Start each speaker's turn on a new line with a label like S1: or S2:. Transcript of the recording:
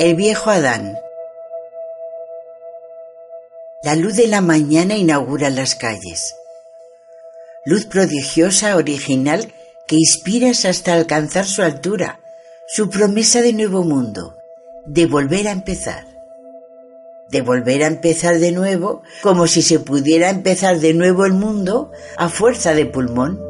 S1: El viejo Adán. La luz de la mañana inaugura las calles. Luz prodigiosa, original, que inspiras hasta alcanzar su altura, su promesa de nuevo mundo, de volver a empezar. De volver a empezar de nuevo, como si se pudiera empezar de nuevo el mundo a fuerza de pulmón.